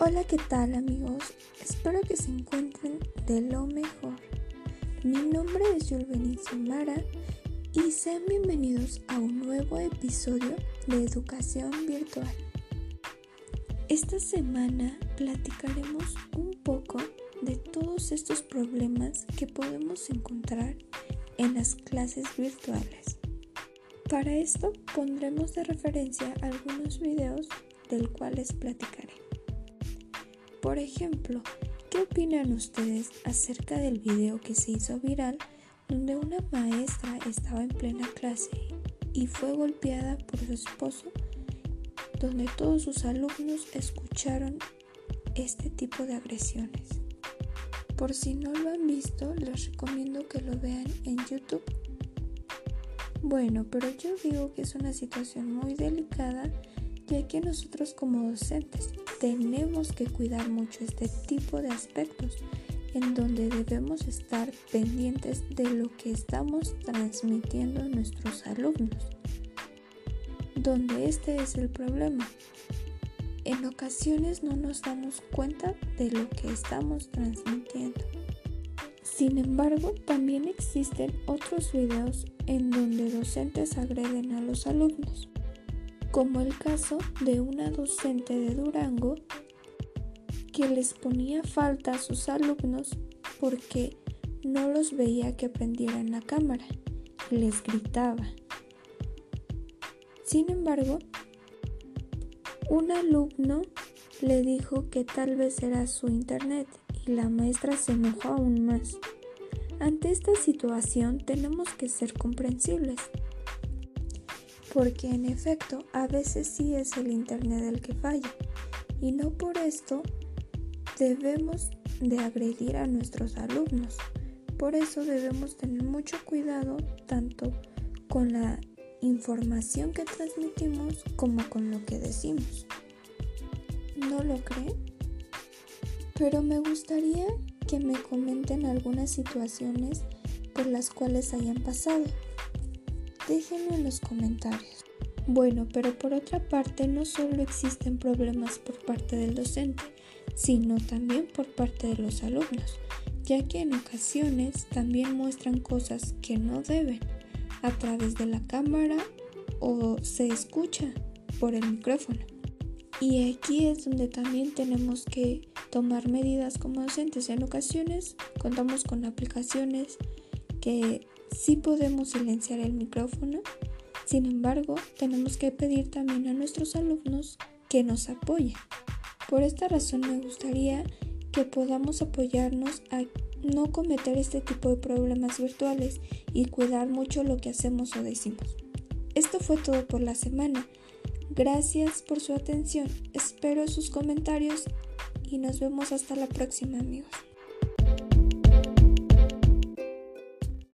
Hola, ¿qué tal amigos? Espero que se encuentren de lo mejor. Mi nombre es Yulbenicio Mara y sean bienvenidos a un nuevo episodio de Educación Virtual. Esta semana platicaremos un poco de todos estos problemas que podemos encontrar en las clases virtuales. Para esto pondremos de referencia algunos videos del cual les platicaré. Por ejemplo, ¿qué opinan ustedes acerca del video que se hizo viral donde una maestra estaba en plena clase y fue golpeada por su esposo, donde todos sus alumnos escucharon este tipo de agresiones? Por si no lo han visto, les recomiendo que lo vean en YouTube. Bueno, pero yo digo que es una situación muy delicada ya que nosotros como docentes tenemos que cuidar mucho este tipo de aspectos en donde debemos estar pendientes de lo que estamos transmitiendo a nuestros alumnos. Donde este es el problema. En ocasiones no nos damos cuenta de lo que estamos transmitiendo. Sin embargo, también existen otros videos en donde docentes agreden a los alumnos como el caso de una docente de Durango que les ponía falta a sus alumnos porque no los veía que aprendieran la cámara y les gritaba. Sin embargo, un alumno le dijo que tal vez era su internet y la maestra se enojó aún más. Ante esta situación tenemos que ser comprensibles porque en efecto a veces sí es el Internet el que falla y no por esto debemos de agredir a nuestros alumnos. Por eso debemos tener mucho cuidado tanto con la información que transmitimos como con lo que decimos. ¿No lo creen? Pero me gustaría que me comenten algunas situaciones por las cuales hayan pasado. Déjenlo en los comentarios. Bueno, pero por otra parte no solo existen problemas por parte del docente, sino también por parte de los alumnos, ya que en ocasiones también muestran cosas que no deben a través de la cámara o se escucha por el micrófono. Y aquí es donde también tenemos que tomar medidas como docentes. En ocasiones contamos con aplicaciones que Sí podemos silenciar el micrófono, sin embargo, tenemos que pedir también a nuestros alumnos que nos apoyen. Por esta razón me gustaría que podamos apoyarnos a no cometer este tipo de problemas virtuales y cuidar mucho lo que hacemos o decimos. Esto fue todo por la semana. Gracias por su atención. Espero sus comentarios y nos vemos hasta la próxima amigos.